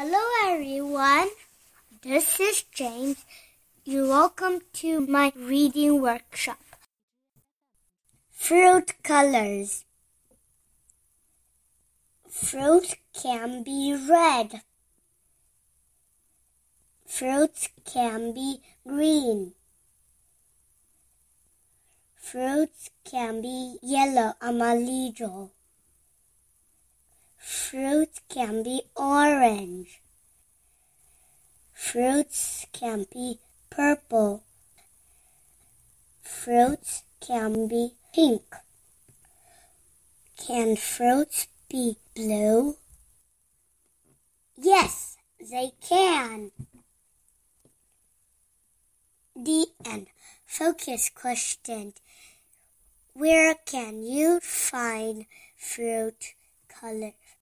Hello, everyone. This is James. You're welcome to my reading workshop. Fruit colors. Fruit can be red. Fruits can be green. Fruits can be yellow, amarillo. Fruit can be orange. Fruits can be purple. Fruits can be pink. Can fruits be blue? Yes, they can. The end. Focus question. Where can you find fruit end.